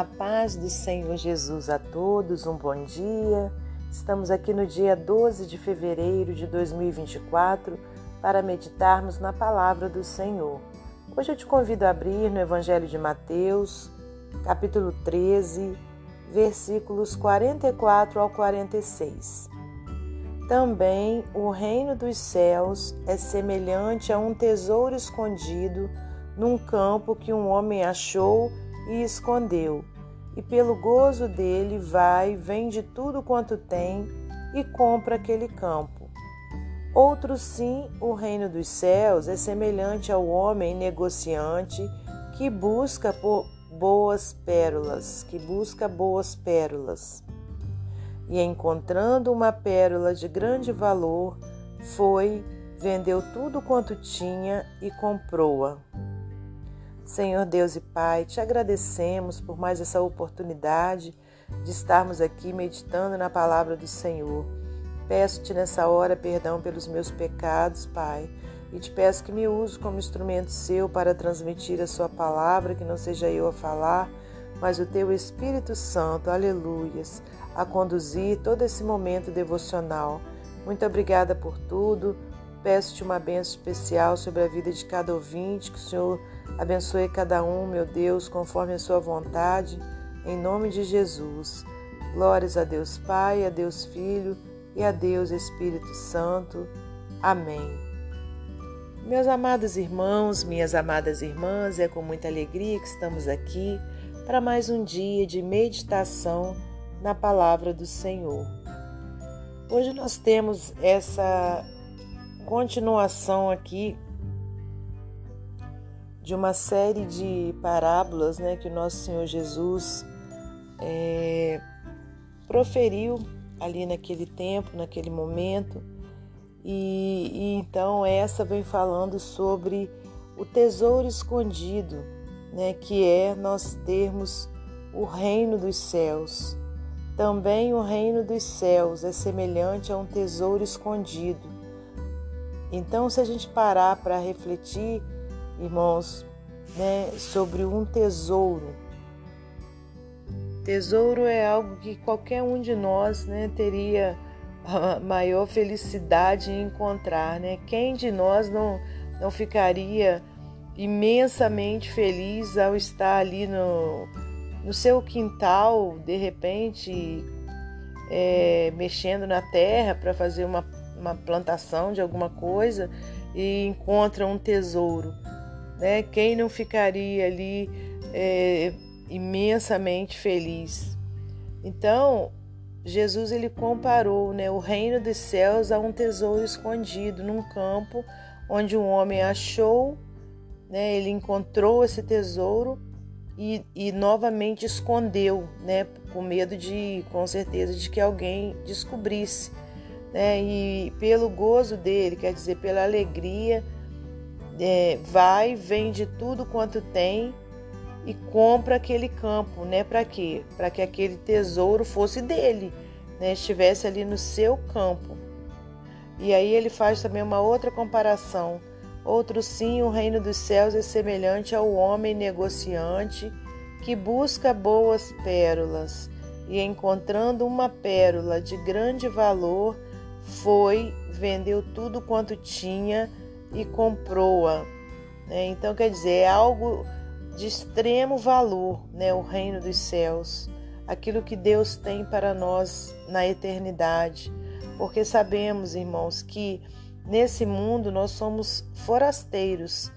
A paz do Senhor Jesus a todos, um bom dia. Estamos aqui no dia 12 de fevereiro de 2024 para meditarmos na palavra do Senhor. Hoje eu te convido a abrir no Evangelho de Mateus, capítulo 13, versículos 44 ao 46. Também o reino dos céus é semelhante a um tesouro escondido num campo que um homem achou e escondeu. E pelo gozo dele vai, vende tudo quanto tem e compra aquele campo. Outro sim, o reino dos céus é semelhante ao homem negociante que busca por boas pérolas, que busca boas pérolas. E encontrando uma pérola de grande valor, foi, vendeu tudo quanto tinha e comprou-a. Senhor Deus e Pai, te agradecemos por mais essa oportunidade de estarmos aqui meditando na palavra do Senhor. Peço-te nessa hora perdão pelos meus pecados, Pai, e te peço que me use como instrumento seu para transmitir a sua palavra, que não seja eu a falar, mas o teu Espírito Santo, aleluias, a conduzir todo esse momento devocional. Muito obrigada por tudo. Peço-te uma bênção especial sobre a vida de cada ouvinte, que o Senhor Abençoe cada um, meu Deus, conforme a sua vontade, em nome de Jesus. Glórias a Deus Pai, a Deus Filho e a Deus Espírito Santo. Amém. Meus amados irmãos, minhas amadas irmãs, é com muita alegria que estamos aqui para mais um dia de meditação na palavra do Senhor. Hoje nós temos essa continuação aqui de uma série de parábolas né, que o nosso Senhor Jesus é, proferiu ali naquele tempo, naquele momento. E, e, então essa vem falando sobre o tesouro escondido, né, que é nós termos o reino dos céus. Também o reino dos céus é semelhante a um tesouro escondido. Então, se a gente parar para refletir, irmãos, né, sobre um tesouro. Tesouro é algo que qualquer um de nós né, teria a maior felicidade em encontrar. Né? Quem de nós não, não ficaria imensamente feliz ao estar ali no, no seu quintal, de repente, é, mexendo na terra para fazer uma, uma plantação de alguma coisa e encontra um tesouro? Né? Quem não ficaria ali é, imensamente feliz? Então, Jesus ele comparou né, o reino dos céus a um tesouro escondido num campo onde um homem achou, né, ele encontrou esse tesouro e, e novamente escondeu, né, com medo de, com certeza, de que alguém descobrisse. Né, e pelo gozo dele, quer dizer, pela alegria, é, vai, vende tudo quanto tem e compra aquele campo, né? Para quê? Para que aquele tesouro fosse dele, né? Estivesse ali no seu campo. E aí ele faz também uma outra comparação. Outro sim, o reino dos céus é semelhante ao homem negociante que busca boas pérolas e encontrando uma pérola de grande valor, foi, vendeu tudo quanto tinha e comprou-a. Né? Então, quer dizer, é algo de extremo valor, né? o reino dos céus, aquilo que Deus tem para nós na eternidade, porque sabemos, irmãos, que nesse mundo nós somos forasteiros.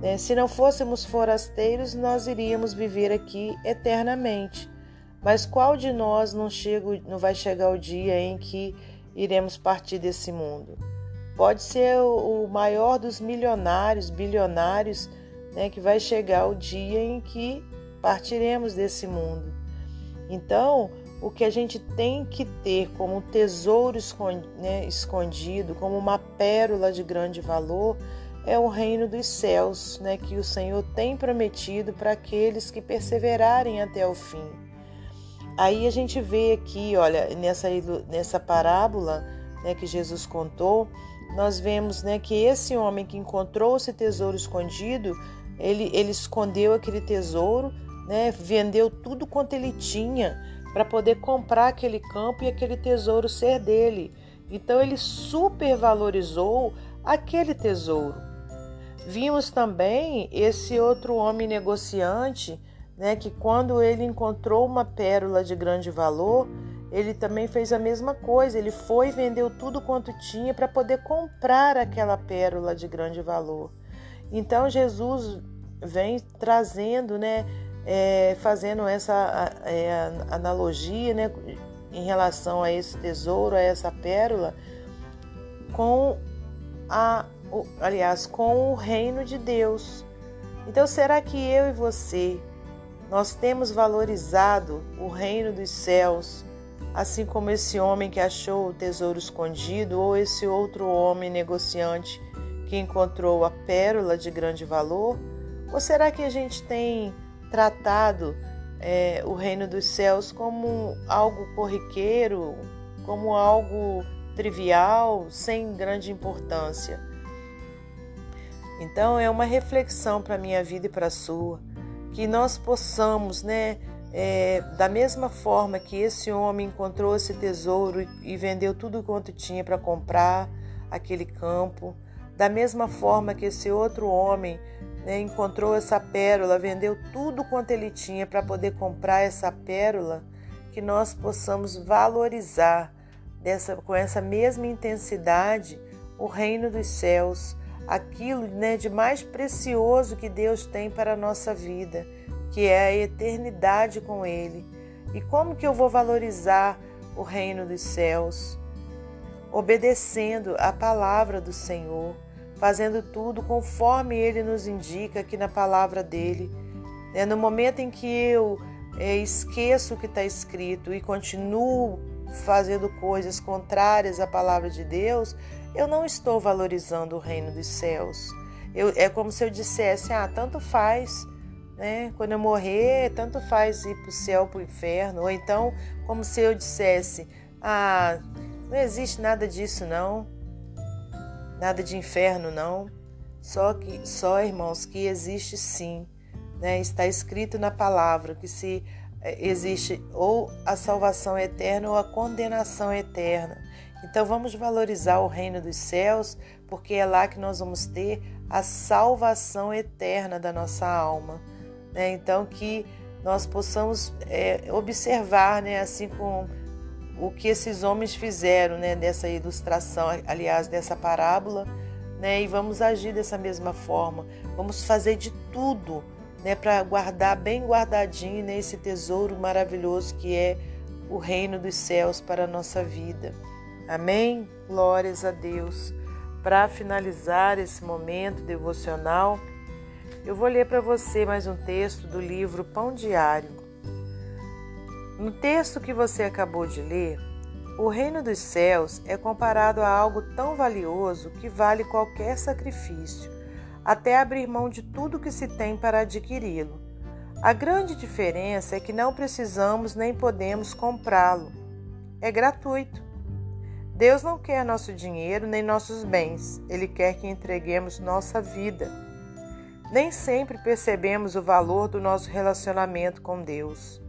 Né? Se não fôssemos forasteiros, nós iríamos viver aqui eternamente. Mas qual de nós não, chega, não vai chegar o dia em que iremos partir desse mundo? Pode ser o maior dos milionários, bilionários, né, que vai chegar o dia em que partiremos desse mundo. Então, o que a gente tem que ter como um tesouro né, escondido, como uma pérola de grande valor, é o reino dos céus, né, que o Senhor tem prometido para aqueles que perseverarem até o fim. Aí a gente vê aqui, olha, nessa, nessa parábola né, que Jesus contou, nós vemos né, que esse homem que encontrou esse tesouro escondido, ele, ele escondeu aquele tesouro né, vendeu tudo quanto ele tinha para poder comprar aquele campo e aquele tesouro ser dele. Então ele supervalorizou aquele tesouro. Vimos também esse outro homem negociante, né, que quando ele encontrou uma pérola de grande valor, ele também fez a mesma coisa. Ele foi e vendeu tudo quanto tinha para poder comprar aquela pérola de grande valor. Então Jesus vem trazendo, né, é, fazendo essa é, analogia, né, em relação a esse tesouro, a essa pérola, com a, aliás, com o reino de Deus. Então, será que eu e você nós temos valorizado o reino dos céus, assim como esse homem que achou o tesouro escondido ou esse outro homem negociante que encontrou a pérola de grande valor? Ou será que a gente tem tratado é, o reino dos céus como algo corriqueiro, como algo trivial, sem grande importância. Então é uma reflexão para a minha vida e para a sua, que nós possamos, né, é, da mesma forma que esse homem encontrou esse tesouro e, vendeu tudo quanto tinha para comprar aquele campo, da mesma forma que esse outro homem né, encontrou essa pérola, vendeu tudo quanto ele tinha para poder comprar essa pérola, que nós possamos valorizar dessa, com essa mesma intensidade o reino dos céus, aquilo né, de mais precioso que Deus tem para a nossa vida, que é a eternidade com Ele. E como que eu vou valorizar o reino dos céus? Obedecendo a palavra do Senhor fazendo tudo conforme Ele nos indica aqui na palavra dele. É, no momento em que eu é, esqueço o que está escrito e continuo fazendo coisas contrárias à palavra de Deus, eu não estou valorizando o reino dos céus. Eu, é como se eu dissesse: ah, tanto faz, né? Quando eu morrer, tanto faz ir para o céu, para o inferno. Ou então, como se eu dissesse: ah, não existe nada disso, não. Nada de inferno, não. Só que, só irmãos, que existe sim. Né? Está escrito na palavra que se é, existe ou a salvação eterna ou a condenação eterna. Então vamos valorizar o reino dos céus, porque é lá que nós vamos ter a salvação eterna da nossa alma. Né? Então que nós possamos é, observar, né, assim como o que esses homens fizeram, né, dessa ilustração, aliás, dessa parábola, né, e vamos agir dessa mesma forma. Vamos fazer de tudo, né, para guardar bem guardadinho né, esse tesouro maravilhoso que é o reino dos céus para a nossa vida. Amém? Glórias a Deus. Para finalizar esse momento devocional, eu vou ler para você mais um texto do livro Pão Diário. No texto que você acabou de ler, o reino dos céus é comparado a algo tão valioso que vale qualquer sacrifício, até abrir mão de tudo que se tem para adquiri-lo. A grande diferença é que não precisamos nem podemos comprá-lo. É gratuito. Deus não quer nosso dinheiro nem nossos bens, Ele quer que entreguemos nossa vida. Nem sempre percebemos o valor do nosso relacionamento com Deus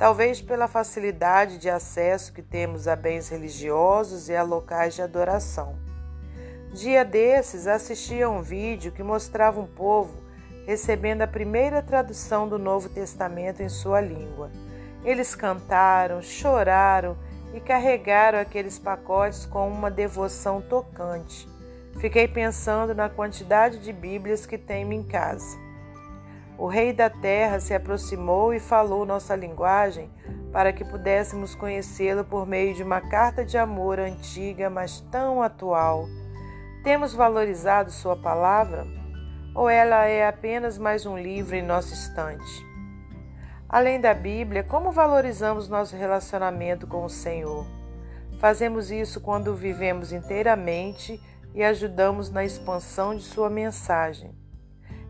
talvez pela facilidade de acesso que temos a bens religiosos e a locais de adoração. Dia desses assisti a um vídeo que mostrava um povo recebendo a primeira tradução do Novo Testamento em sua língua. Eles cantaram, choraram e carregaram aqueles pacotes com uma devoção tocante. Fiquei pensando na quantidade de Bíblias que tenho em casa. O Rei da Terra se aproximou e falou nossa linguagem para que pudéssemos conhecê-lo por meio de uma carta de amor antiga, mas tão atual. Temos valorizado Sua palavra? Ou ela é apenas mais um livro em nosso estante? Além da Bíblia, como valorizamos nosso relacionamento com o Senhor? Fazemos isso quando vivemos inteiramente e ajudamos na expansão de Sua mensagem.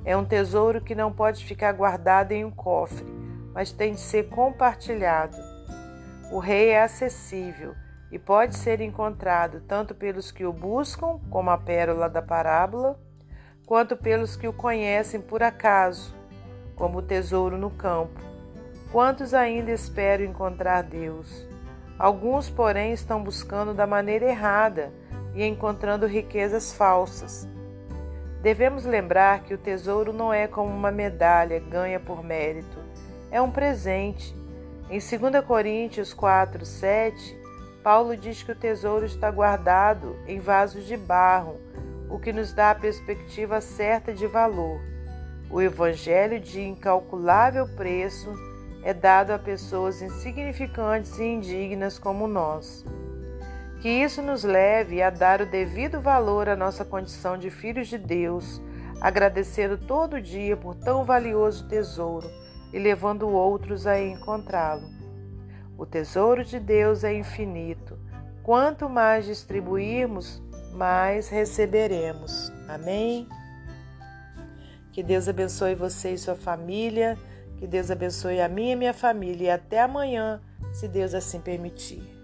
É um tesouro que não pode ficar guardado em um cofre, mas tem de ser compartilhado. O rei é acessível e pode ser encontrado tanto pelos que o buscam, como a pérola da parábola, quanto pelos que o conhecem por acaso, como o tesouro no campo. Quantos ainda esperam encontrar Deus? Alguns, porém, estão buscando da maneira errada e encontrando riquezas falsas. Devemos lembrar que o tesouro não é como uma medalha ganha por mérito, é um presente. Em 2 Coríntios 4, 7, Paulo diz que o tesouro está guardado em vasos de barro, o que nos dá a perspectiva certa de valor. O evangelho de incalculável preço é dado a pessoas insignificantes e indignas como nós. Que isso nos leve a dar o devido valor à nossa condição de filhos de Deus, agradecendo todo dia por tão valioso tesouro e levando outros a encontrá-lo. O tesouro de Deus é infinito. Quanto mais distribuirmos, mais receberemos. Amém? Que Deus abençoe você e sua família. Que Deus abençoe a minha e minha família. E até amanhã, se Deus assim permitir.